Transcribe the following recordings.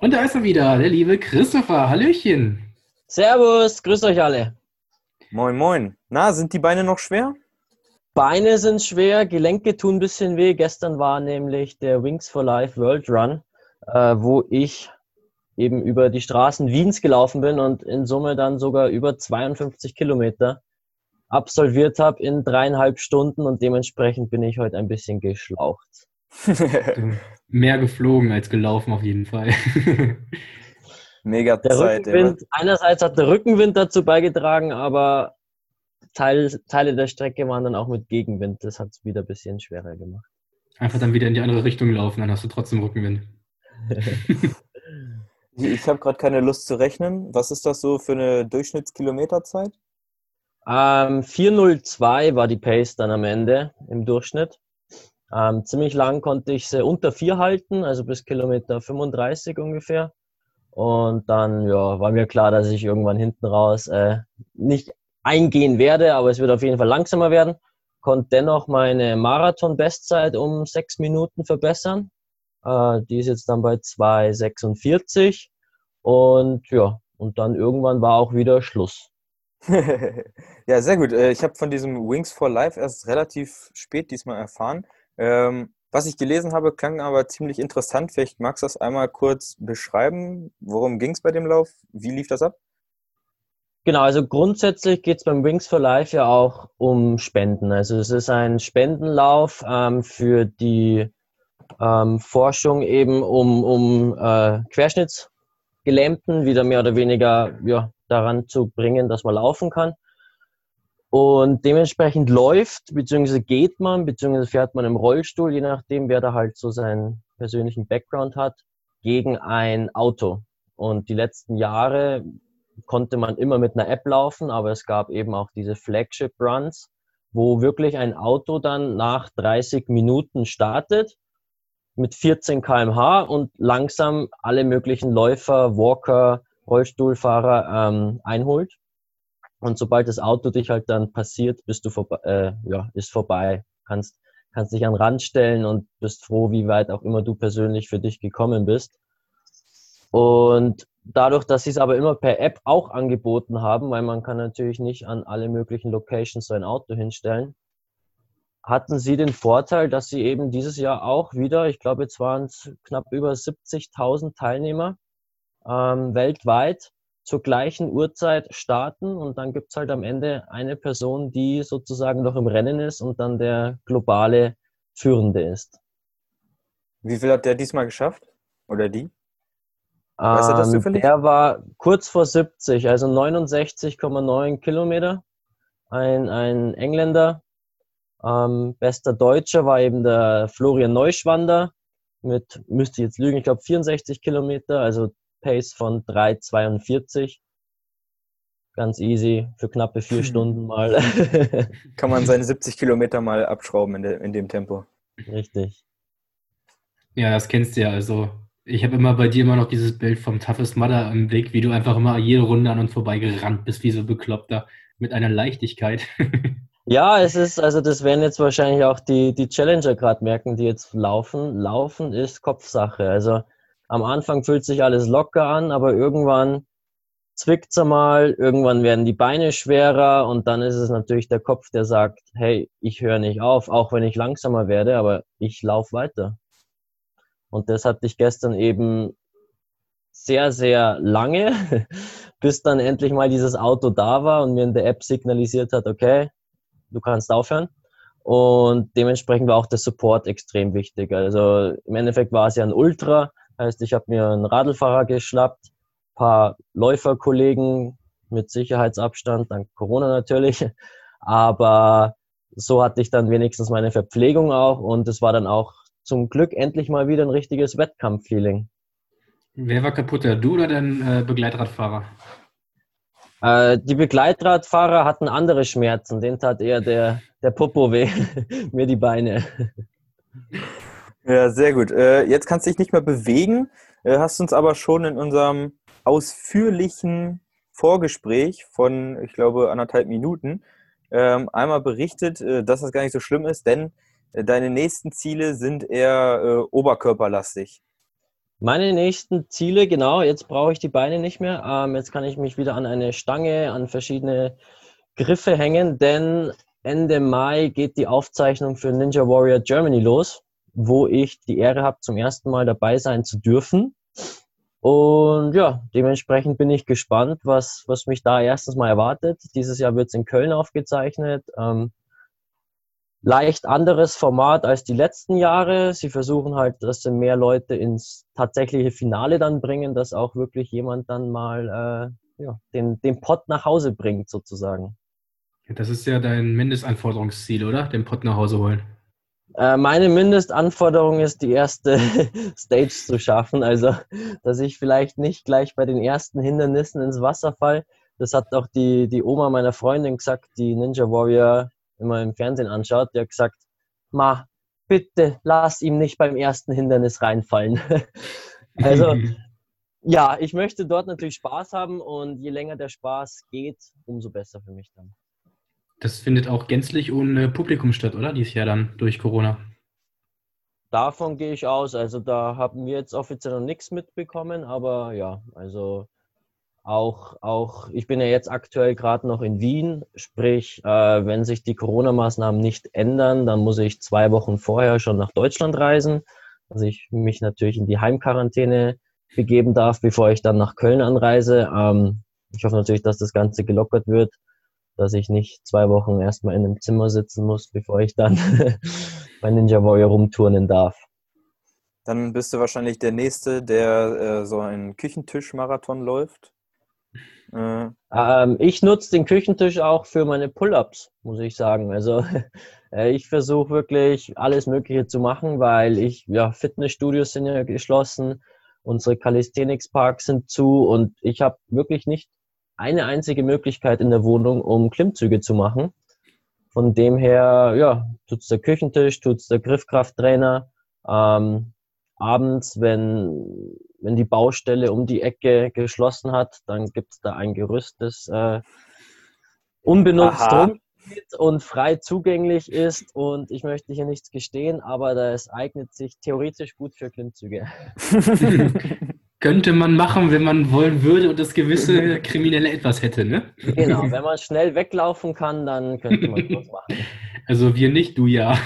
Und da ist er wieder, der liebe Christopher. Hallöchen. Servus, grüßt euch alle. Moin, moin. Na, sind die Beine noch schwer? Beine sind schwer, Gelenke tun ein bisschen weh. Gestern war nämlich der Wings for Life World Run, äh, wo ich eben über die Straßen Wiens gelaufen bin und in Summe dann sogar über 52 Kilometer absolviert habe in dreieinhalb Stunden und dementsprechend bin ich heute ein bisschen geschlaucht. Mehr geflogen als gelaufen auf jeden Fall. Mega der Zeit. Rückenwind, einerseits hat der Rückenwind dazu beigetragen, aber Teil, Teile der Strecke waren dann auch mit Gegenwind. Das hat es wieder ein bisschen schwerer gemacht. Einfach dann wieder in die andere Richtung laufen, dann hast du trotzdem Rückenwind. ich habe gerade keine Lust zu rechnen. Was ist das so für eine Durchschnittskilometerzeit? Ähm, 402 war die Pace dann am Ende im Durchschnitt. Ähm, ziemlich lang konnte ich sie unter 4 halten, also bis Kilometer 35 ungefähr. Und dann ja, war mir klar, dass ich irgendwann hinten raus äh, nicht eingehen werde, aber es wird auf jeden Fall langsamer werden. Konnte dennoch meine Marathon-Bestzeit um sechs Minuten verbessern. Äh, die ist jetzt dann bei 2,46. Und ja, und dann irgendwann war auch wieder Schluss. ja, sehr gut. Äh, ich habe von diesem Wings for Life erst relativ spät diesmal erfahren. Ähm, was ich gelesen habe, klang aber ziemlich interessant. Vielleicht magst du das einmal kurz beschreiben. Worum ging es bei dem Lauf? Wie lief das ab? Genau, also grundsätzlich geht es beim Wings for Life ja auch um Spenden. Also es ist ein Spendenlauf ähm, für die ähm, Forschung eben um, um äh, Querschnittsgelähmten wieder mehr oder weniger ja, daran zu bringen, dass man laufen kann. Und dementsprechend läuft, beziehungsweise geht man, beziehungsweise fährt man im Rollstuhl, je nachdem, wer da halt so seinen persönlichen Background hat, gegen ein Auto. Und die letzten Jahre konnte man immer mit einer App laufen, aber es gab eben auch diese Flagship Runs, wo wirklich ein Auto dann nach 30 Minuten startet mit 14 km/h und langsam alle möglichen Läufer, Walker, Rollstuhlfahrer ähm, einholt. Und sobald das Auto dich halt dann passiert, bist du vorbei, äh, ja, ist vorbei. Kannst, kannst dich an den Rand stellen und bist froh, wie weit auch immer du persönlich für dich gekommen bist. Und dadurch, dass sie es aber immer per App auch angeboten haben, weil man kann natürlich nicht an alle möglichen Locations so ein Auto hinstellen, hatten sie den Vorteil, dass sie eben dieses Jahr auch wieder, ich glaube, jetzt waren es knapp über 70.000 Teilnehmer ähm, weltweit zur gleichen Uhrzeit starten und dann gibt es halt am Ende eine Person, die sozusagen noch im Rennen ist und dann der globale Führende ist. Wie viel hat der diesmal geschafft? Oder die? Weißt du das ähm, zufällig? Der war kurz vor 70, also 69,9 Kilometer. Ein, ein Engländer. Ähm, bester Deutscher war eben der Florian Neuschwander mit, müsste ich jetzt lügen, ich glaube 64 Kilometer, also Pace von 3,42. Ganz easy, für knappe vier Stunden mal. Kann man seine 70 Kilometer mal abschrauben in, de, in dem Tempo. Richtig. Ja, das kennst du ja. Also ich habe immer bei dir immer noch dieses Bild vom Toughest Mother im Blick, wie du einfach immer jede Runde an uns vorbeigerannt bist, wie so bekloppter, mit einer Leichtigkeit. ja, es ist, also das werden jetzt wahrscheinlich auch die, die Challenger gerade merken, die jetzt laufen. Laufen ist Kopfsache. Also am Anfang fühlt sich alles locker an, aber irgendwann zwickt es mal, irgendwann werden die Beine schwerer und dann ist es natürlich der Kopf, der sagt, hey, ich höre nicht auf, auch wenn ich langsamer werde, aber ich laufe weiter. Und das hatte ich gestern eben sehr, sehr lange, bis dann endlich mal dieses Auto da war und mir in der App signalisiert hat, okay, du kannst aufhören. Und dementsprechend war auch der Support extrem wichtig. Also im Endeffekt war es ja ein Ultra, heißt, ich habe mir einen Radlfahrer geschnappt, paar Läuferkollegen mit Sicherheitsabstand, dank Corona natürlich. Aber so hatte ich dann wenigstens meine Verpflegung auch und es war dann auch zum Glück endlich mal wieder ein richtiges Wettkampffeeling. Wer war kaputter, du oder dein äh, Begleitradfahrer? Äh, die Begleitradfahrer hatten andere Schmerzen. Den tat eher der, der Popo weh, mir die Beine. Ja, sehr gut. Äh, jetzt kannst du dich nicht mehr bewegen, äh, hast uns aber schon in unserem ausführlichen Vorgespräch von, ich glaube, anderthalb Minuten ähm, einmal berichtet, äh, dass das gar nicht so schlimm ist, denn deine nächsten Ziele sind eher oberkörperlastig. Meine nächsten Ziele, genau, jetzt brauche ich die Beine nicht mehr. Ähm, jetzt kann ich mich wieder an eine Stange, an verschiedene Griffe hängen, denn Ende Mai geht die Aufzeichnung für Ninja Warrior Germany los, wo ich die Ehre habe, zum ersten Mal dabei sein zu dürfen. Und ja, dementsprechend bin ich gespannt, was, was mich da erstens mal erwartet. Dieses Jahr wird es in Köln aufgezeichnet. Ähm, leicht anderes Format als die letzten Jahre. Sie versuchen halt, dass sie mehr Leute ins tatsächliche Finale dann bringen, dass auch wirklich jemand dann mal äh, ja, den, den Pott nach Hause bringt, sozusagen. Das ist ja dein Mindestanforderungsziel, oder? Den Pott nach Hause holen. Äh, meine Mindestanforderung ist, die erste Stage zu schaffen. Also, dass ich vielleicht nicht gleich bei den ersten Hindernissen ins Wasser fall. Das hat auch die, die Oma meiner Freundin gesagt, die Ninja Warrior immer im Fernsehen anschaut. Die hat gesagt, Ma, bitte lass ihm nicht beim ersten Hindernis reinfallen. also, ja, ich möchte dort natürlich Spaß haben und je länger der Spaß geht, umso besser für mich dann. Das findet auch gänzlich ohne Publikum statt, oder? Dieses Jahr dann durch Corona. Davon gehe ich aus. Also da haben wir jetzt offiziell noch nichts mitbekommen, aber ja, also auch, auch ich bin ja jetzt aktuell gerade noch in Wien, sprich, äh, wenn sich die Corona-Maßnahmen nicht ändern, dann muss ich zwei Wochen vorher schon nach Deutschland reisen, dass ich mich natürlich in die Heimquarantäne begeben darf, bevor ich dann nach Köln anreise. Ähm, ich hoffe natürlich, dass das Ganze gelockert wird dass ich nicht zwei Wochen erstmal in einem Zimmer sitzen muss, bevor ich dann bei Ninja Warrior rumturnen darf. Dann bist du wahrscheinlich der Nächste, der äh, so einen Küchentisch-Marathon läuft. Äh. Ähm, ich nutze den Küchentisch auch für meine Pull-ups, muss ich sagen. Also äh, ich versuche wirklich alles Mögliche zu machen, weil ich, ja, Fitnessstudios sind ja geschlossen, unsere Calisthenics-Parks sind zu und ich habe wirklich nicht eine einzige Möglichkeit in der Wohnung, um Klimmzüge zu machen. Von dem her, ja, tut's der Küchentisch, tut's der Griffkrafttrainer. Ähm, abends, wenn, wenn die Baustelle um die Ecke geschlossen hat, dann gibt's da ein Gerüst, das äh, unbenutzt Aha. rumsteht und frei zugänglich ist. Und ich möchte hier nichts gestehen, aber das eignet sich theoretisch gut für Klimmzüge. könnte man machen, wenn man wollen würde und das gewisse Kriminelle etwas hätte, ne? Genau, wenn man schnell weglaufen kann, dann könnte man das machen. Also wir nicht, du ja.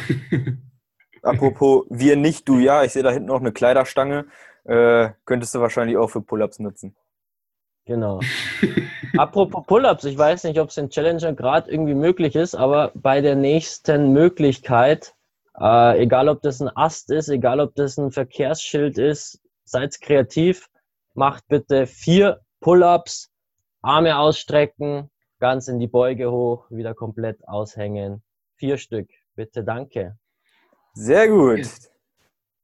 Apropos wir nicht, du ja, ich sehe da hinten noch eine Kleiderstange. Äh, könntest du wahrscheinlich auch für Pull-Ups nutzen. Genau. Apropos Pull-Ups, ich weiß nicht, ob es in Challenger gerade irgendwie möglich ist, aber bei der nächsten Möglichkeit, äh, egal ob das ein Ast ist, egal ob das ein Verkehrsschild ist, seid kreativ, macht bitte vier Pull-ups, Arme ausstrecken, ganz in die Beuge hoch, wieder komplett aushängen. Vier Stück, bitte, danke. Sehr gut.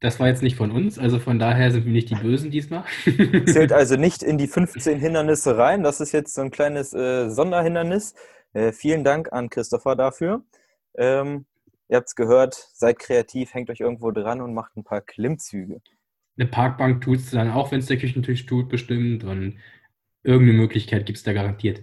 Das war jetzt nicht von uns, also von daher sind wir nicht die Bösen diesmal. Zählt also nicht in die 15 Hindernisse rein. Das ist jetzt so ein kleines äh, Sonderhindernis. Äh, vielen Dank an Christopher dafür. Ähm, ihr habt es gehört, seid kreativ, hängt euch irgendwo dran und macht ein paar Klimmzüge eine Parkbank tut es dann auch, wenn es der Küchentisch tut, bestimmt. Und irgendeine Möglichkeit gibt es da garantiert.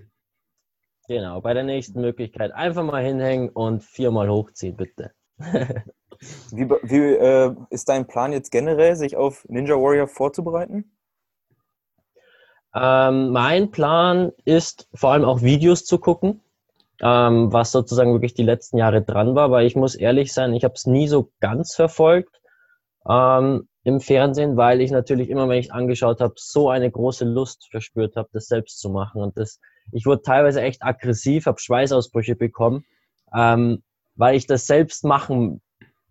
Genau, bei der nächsten Möglichkeit einfach mal hinhängen und viermal hochziehen, bitte. wie, wie äh, ist dein Plan jetzt generell, sich auf Ninja Warrior vorzubereiten? Ähm, mein Plan ist vor allem auch Videos zu gucken, ähm, was sozusagen wirklich die letzten Jahre dran war, weil ich muss ehrlich sein, ich habe es nie so ganz verfolgt. Ähm, im Fernsehen, weil ich natürlich immer, wenn ich angeschaut habe, so eine große Lust verspürt habe, das selbst zu machen. Und das, ich wurde teilweise echt aggressiv, habe Schweißausbrüche bekommen, ähm, weil ich das selbst machen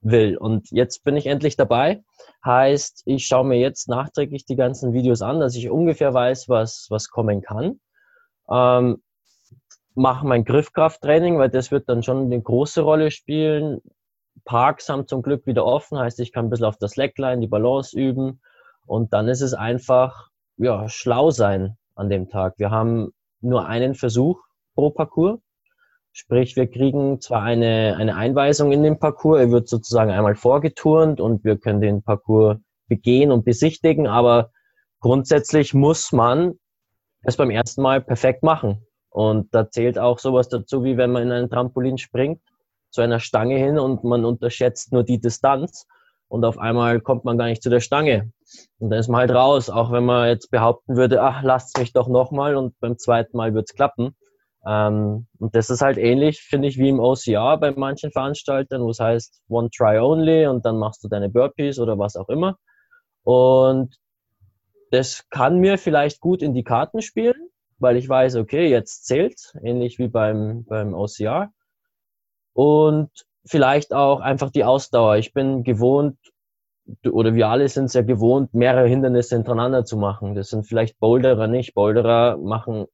will. Und jetzt bin ich endlich dabei. Heißt, ich schaue mir jetzt nachträglich die ganzen Videos an, dass ich ungefähr weiß, was, was kommen kann. Ähm, mache mein Griffkrafttraining, weil das wird dann schon eine große Rolle spielen. Parks haben zum Glück wieder offen, heißt, ich kann ein bisschen auf das Slackline, die Balance üben. Und dann ist es einfach, ja, schlau sein an dem Tag. Wir haben nur einen Versuch pro Parcours. Sprich, wir kriegen zwar eine, eine Einweisung in den Parcours, er wird sozusagen einmal vorgeturnt und wir können den Parcours begehen und besichtigen, aber grundsätzlich muss man es beim ersten Mal perfekt machen. Und da zählt auch sowas dazu, wie wenn man in einen Trampolin springt zu einer Stange hin und man unterschätzt nur die Distanz. und auf einmal kommt man gar nicht zu der Stange. Und dann ist man halt raus, auch wenn man jetzt behaupten würde, ach, lasst mich doch nochmal und beim zweiten Mal wird's klappen. Ähm, und das ist halt ähnlich, finde ich, wie im OCR bei manchen Veranstaltern, wo es heißt One Try Only und dann machst du deine Burpees oder was auch immer. Und das kann mir vielleicht gut in die Karten spielen, weil ich weiß, okay, jetzt zählt, ähnlich wie beim, beim OCR. Und vielleicht auch einfach die Ausdauer. Ich bin gewohnt, oder wir alle sind es ja gewohnt, mehrere Hindernisse hintereinander zu machen. Das sind vielleicht Boulderer nicht. Boulderer machen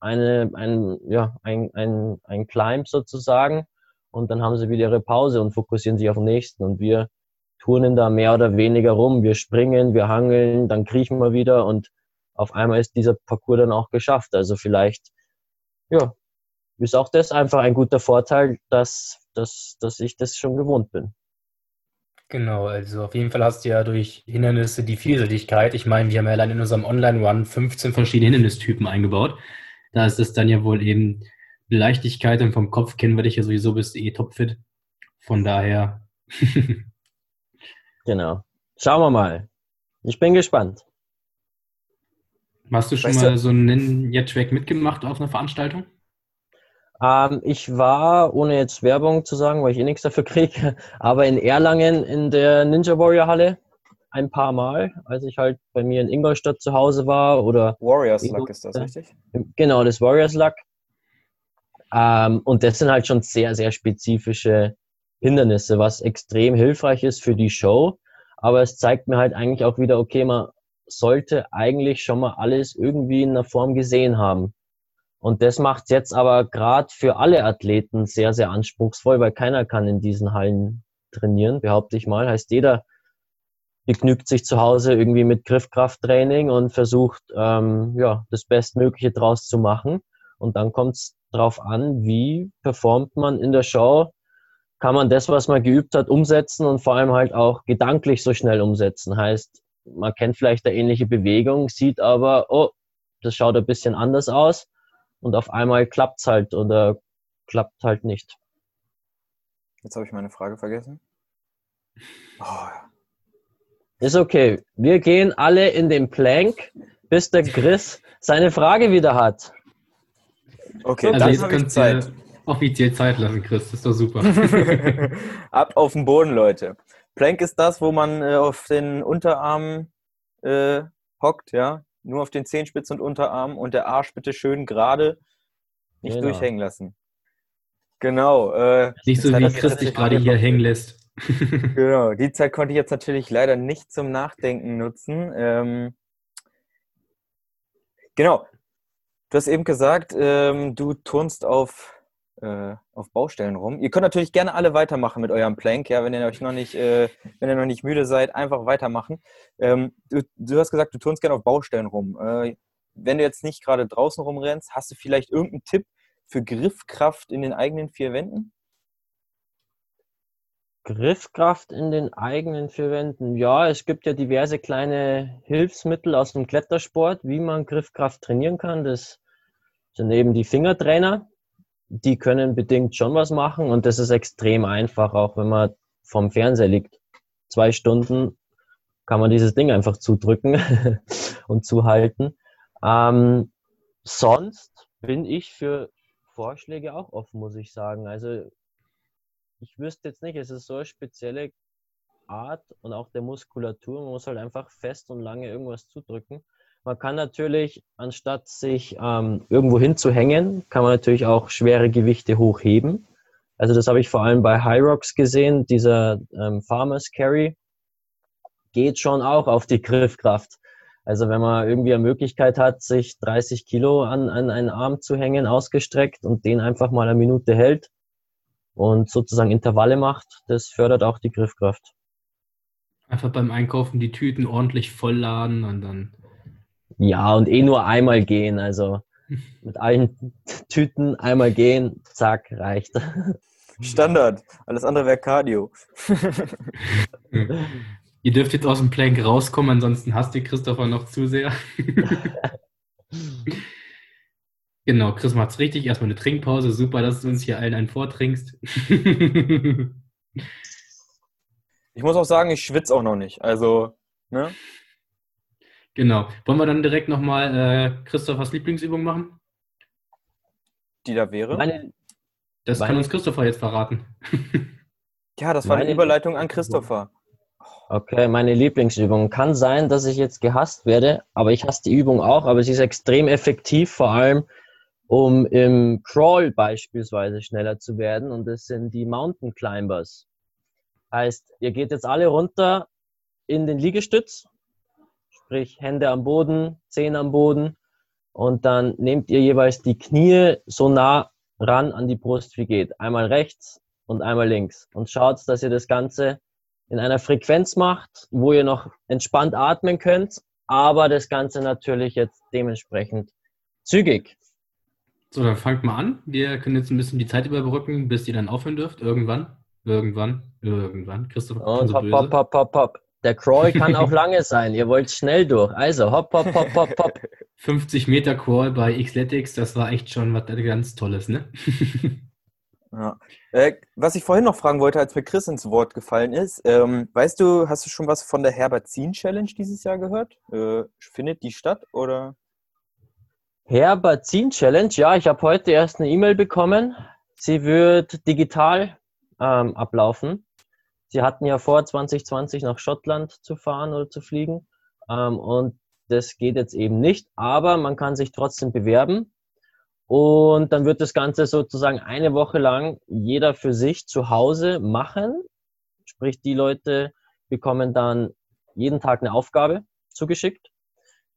eine, ein, ja, ein, ein, ein Climb sozusagen und dann haben sie wieder ihre Pause und fokussieren sich auf den nächsten. Und wir turnen da mehr oder weniger rum. Wir springen, wir hangeln, dann kriechen wir wieder und auf einmal ist dieser Parcours dann auch geschafft. Also vielleicht, ja, ist auch das einfach ein guter Vorteil, dass, dass, dass ich das schon gewohnt bin. Genau, also auf jeden Fall hast du ja durch Hindernisse die Vielseitigkeit. Ich meine, wir haben ja allein in unserem Online-Run 15 verschiedene Hindernistypen eingebaut. Da ist es dann ja wohl eben Leichtigkeit und vom Kopf kennen wir dich ja sowieso, bist du eh topfit. Von daher. genau. Schauen wir mal. Ich bin gespannt. Hast du schon weißt mal du? so einen Ninja-Track mitgemacht auf einer Veranstaltung? Ähm, ich war, ohne jetzt Werbung zu sagen, weil ich eh nichts dafür kriege, aber in Erlangen in der Ninja Warrior Halle ein paar Mal, als ich halt bei mir in Ingolstadt zu Hause war oder. Warriors Luck ist das, richtig? Genau, das Warriors Luck. Ähm, und das sind halt schon sehr, sehr spezifische Hindernisse, was extrem hilfreich ist für die Show. Aber es zeigt mir halt eigentlich auch wieder, okay, man sollte eigentlich schon mal alles irgendwie in einer Form gesehen haben. Und das macht es jetzt aber gerade für alle Athleten sehr, sehr anspruchsvoll, weil keiner kann in diesen Hallen trainieren, behaupte ich mal. Heißt, jeder begnügt sich zu Hause irgendwie mit Griffkrafttraining und versucht, ähm, ja, das Bestmögliche draus zu machen. Und dann kommt es darauf an, wie performt man in der Show. Kann man das, was man geübt hat, umsetzen und vor allem halt auch gedanklich so schnell umsetzen. Heißt, man kennt vielleicht eine ähnliche Bewegung, sieht aber, oh, das schaut ein bisschen anders aus und auf einmal klappt es halt oder klappt halt nicht. Jetzt habe ich meine Frage vergessen. Oh. Ist okay. Wir gehen alle in den Plank, bis der Chris seine Frage wieder hat. Okay, also dann jetzt könnt Zeit. offiziell Zeit lassen, Chris. Das ist doch super. Ab auf den Boden, Leute. Plank ist das, wo man äh, auf den Unterarmen äh, hockt, ja nur auf den Zehenspitzen und Unterarm und der Arsch bitte schön gerade, nicht genau. durchhängen lassen. Genau. Äh, nicht so wie Chris dich gerade hier hängen lässt. genau, die Zeit konnte ich jetzt natürlich leider nicht zum Nachdenken nutzen. Ähm, genau. Du hast eben gesagt, ähm, du turnst auf äh, auf Baustellen rum. Ihr könnt natürlich gerne alle weitermachen mit eurem Plank, ja, wenn ihr euch noch nicht, äh, wenn ihr noch nicht müde seid, einfach weitermachen. Ähm, du, du, hast gesagt, du turnst gerne auf Baustellen rum. Äh, wenn du jetzt nicht gerade draußen rumrennst, hast du vielleicht irgendeinen Tipp für Griffkraft in den eigenen vier Wänden? Griffkraft in den eigenen vier Wänden. Ja, es gibt ja diverse kleine Hilfsmittel aus dem Klettersport, wie man Griffkraft trainieren kann. Das sind eben die Fingertrainer die können bedingt schon was machen und das ist extrem einfach, auch wenn man vom Fernseher liegt. Zwei Stunden kann man dieses Ding einfach zudrücken und zuhalten. Ähm, sonst bin ich für Vorschläge auch offen, muss ich sagen. Also ich wüsste jetzt nicht, es ist so eine spezielle Art und auch der Muskulatur. Man muss halt einfach fest und lange irgendwas zudrücken. Man kann natürlich, anstatt sich ähm, irgendwo hinzuhängen, kann man natürlich auch schwere Gewichte hochheben. Also das habe ich vor allem bei Rocks gesehen. Dieser ähm, Farmers Carry geht schon auch auf die Griffkraft. Also wenn man irgendwie eine Möglichkeit hat, sich 30 Kilo an, an einen Arm zu hängen, ausgestreckt und den einfach mal eine Minute hält und sozusagen Intervalle macht, das fördert auch die Griffkraft. Einfach beim Einkaufen die Tüten ordentlich vollladen und dann ja, und eh nur einmal gehen. Also mit allen Tüten einmal gehen, zack, reicht. Standard. Alles andere wäre Cardio. Ihr dürft jetzt aus dem Plank rauskommen, ansonsten hasst ihr Christopher noch zu sehr. genau, Chris macht's richtig. Erstmal eine Trinkpause. Super, dass du uns hier allen einen vortrinkst. Ich muss auch sagen, ich schwitze auch noch nicht. Also, ne? Genau. Wollen wir dann direkt nochmal äh, Christophers Lieblingsübung machen? Die da wäre? Meine, Das kann Meine- uns Christopher jetzt verraten. ja, das war eine meine- Überleitung an Christopher. okay, meine Lieblingsübung. Kann sein, dass ich jetzt gehasst werde, aber ich hasse die Übung auch, aber sie ist extrem effektiv, vor allem um im Crawl beispielsweise schneller zu werden und das sind die Mountain Climbers. Heißt, ihr geht jetzt alle runter in den Liegestütz, sprich Hände am Boden, Zehen am Boden und dann nehmt ihr jeweils die Knie so nah ran an die Brust wie geht. Einmal rechts und einmal links und schaut, dass ihr das Ganze in einer Frequenz macht, wo ihr noch entspannt atmen könnt, aber das Ganze natürlich jetzt dementsprechend zügig. So, dann fangt mal an. Wir können jetzt ein bisschen die Zeit überbrücken, bis ihr dann aufhören dürft. Irgendwann. Irgendwann. Irgendwann. Schon Und so hopp, hopp, hopp, hopp, hopp. Der Crawl kann auch lange sein. Ihr wollt schnell durch. Also hopp, hopp, hopp, hopp, hopp. 50 Meter Crawl bei Xletics, das war echt schon was ganz Tolles, ne? Ja. Äh, was ich vorhin noch fragen wollte, als mir Chris ins Wort gefallen ist, ähm, weißt du, hast du schon was von der Herbert-Zien Challenge dieses Jahr gehört? Äh, findet die statt oder? Herbazin Challenge. Ja, ich habe heute erst eine E-Mail bekommen. Sie wird digital ähm, ablaufen. Sie hatten ja vor, 2020 nach Schottland zu fahren oder zu fliegen. Ähm, und das geht jetzt eben nicht, aber man kann sich trotzdem bewerben. Und dann wird das Ganze sozusagen eine Woche lang jeder für sich zu Hause machen. Sprich, die Leute bekommen dann jeden Tag eine Aufgabe zugeschickt,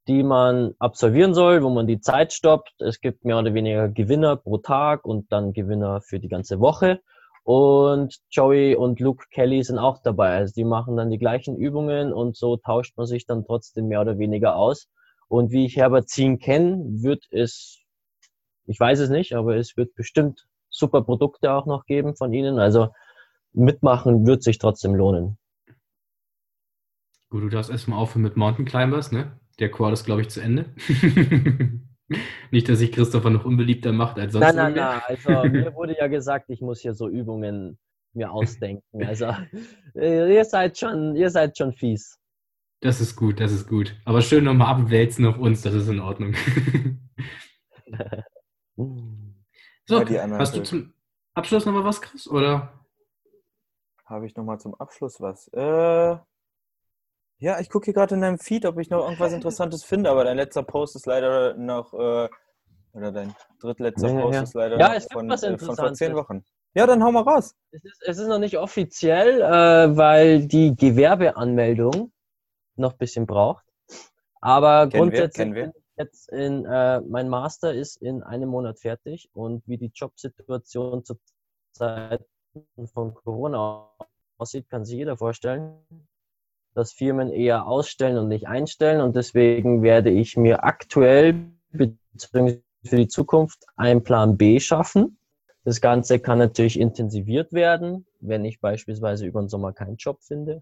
die man absolvieren soll, wo man die Zeit stoppt. Es gibt mehr oder weniger Gewinner pro Tag und dann Gewinner für die ganze Woche. Und Joey und Luke Kelly sind auch dabei. Also die machen dann die gleichen Übungen und so tauscht man sich dann trotzdem mehr oder weniger aus. Und wie ich Herbert Zien kenne, wird es, ich weiß es nicht, aber es wird bestimmt super Produkte auch noch geben von ihnen. Also mitmachen wird sich trotzdem lohnen. Gut, du darfst erstmal aufhören mit Mountain Climbers, ne? Der Crawl ist, glaube ich, zu Ende. Nicht, dass sich Christopher noch unbeliebter macht als sonst Nein, nein, nein. Also mir wurde ja gesagt, ich muss hier so Übungen mir ausdenken. Also äh, ihr seid schon, ihr seid schon fies. Das ist gut, das ist gut. Aber schön nochmal abwälzen auf uns, das ist in Ordnung. so, hast du zum Abschluss nochmal was, Chris? Oder? Habe ich nochmal zum Abschluss was? Äh, ja, ich gucke hier gerade in deinem Feed, ob ich noch irgendwas Interessantes finde, aber dein letzter Post ist leider noch, äh, oder dein drittletzter Ja, Post ja. ist leider Ja, von, äh, von vor zehn. Wochen. Ja, dann hau mal raus. Es ist, es ist noch nicht offiziell, äh, weil die Gewerbeanmeldung noch ein bisschen braucht. Aber Kennen wir, grundsätzlich wir. ich jetzt in, äh, mein Master ist in einem Monat fertig und wie die Jobsituation zur Zeit von Corona aussieht, kann sich jeder vorstellen, dass Firmen eher ausstellen und nicht einstellen und deswegen werde ich mir aktuell beziehungsweise für die Zukunft einen Plan B schaffen. Das Ganze kann natürlich intensiviert werden, wenn ich beispielsweise über den Sommer keinen Job finde.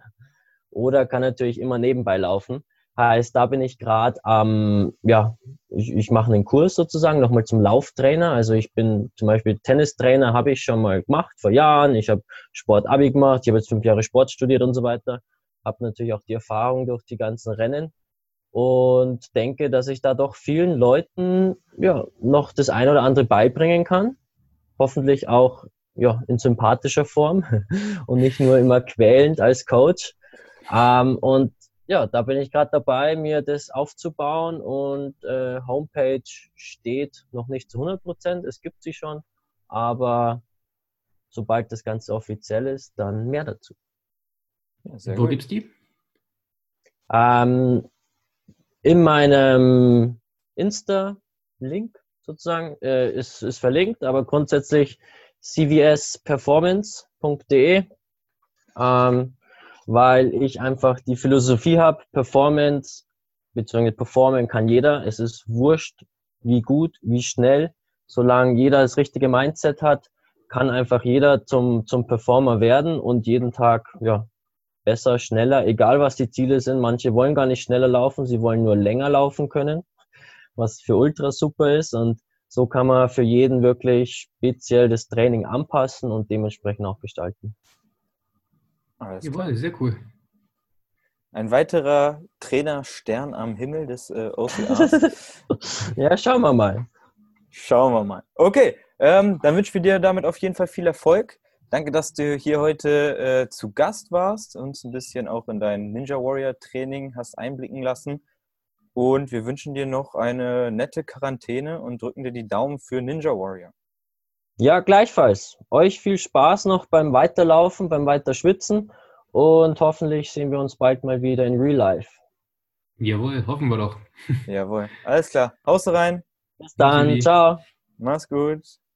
Oder kann natürlich immer nebenbei laufen. Heißt, da bin ich gerade am, ja, ich, ich mache einen Kurs sozusagen nochmal zum Lauftrainer. Also ich bin zum Beispiel Tennistrainer, habe ich schon mal gemacht vor Jahren. Ich habe Sport-Abi gemacht, ich habe jetzt fünf Jahre Sport studiert und so weiter. Habe natürlich auch die Erfahrung durch die ganzen Rennen und denke, dass ich da doch vielen Leuten ja, noch das ein oder andere beibringen kann. Hoffentlich auch ja, in sympathischer Form und nicht nur immer quälend als Coach. Ähm, und ja, da bin ich gerade dabei, mir das aufzubauen und äh, Homepage steht noch nicht zu 100 Prozent. Es gibt sie schon, aber sobald das Ganze offiziell ist, dann mehr dazu. Ja, Wo gut. gibt's die? Ähm, in meinem Insta-Link sozusagen äh, ist, ist verlinkt, aber grundsätzlich cvsperformance.de, ähm, weil ich einfach die Philosophie habe, Performance, beziehungsweise performen kann jeder. Es ist wurscht, wie gut, wie schnell, solange jeder das richtige Mindset hat, kann einfach jeder zum, zum Performer werden und jeden Tag ja, besser, schneller, egal was die Ziele sind. Manche wollen gar nicht schneller laufen, sie wollen nur länger laufen können, was für Ultra super ist. Und so kann man für jeden wirklich speziell das Training anpassen und dementsprechend auch gestalten. Alles Jawohl, klar. sehr cool. Ein weiterer Trainerstern am Himmel des äh, OCRs. ja, schauen wir mal. Schauen wir mal. Okay, ähm, dann wünschen wir dir damit auf jeden Fall viel Erfolg. Danke, dass du hier heute äh, zu Gast warst, und uns ein bisschen auch in dein Ninja Warrior Training hast einblicken lassen. Und wir wünschen dir noch eine nette Quarantäne und drücken dir die Daumen für Ninja Warrior. Ja, gleichfalls. Euch viel Spaß noch beim Weiterlaufen, beim Weiterschwitzen und hoffentlich sehen wir uns bald mal wieder in Real Life. Jawohl, hoffen wir doch. Jawohl. Alles klar. Haust rein. Bis dann. Ciao. Mach's gut.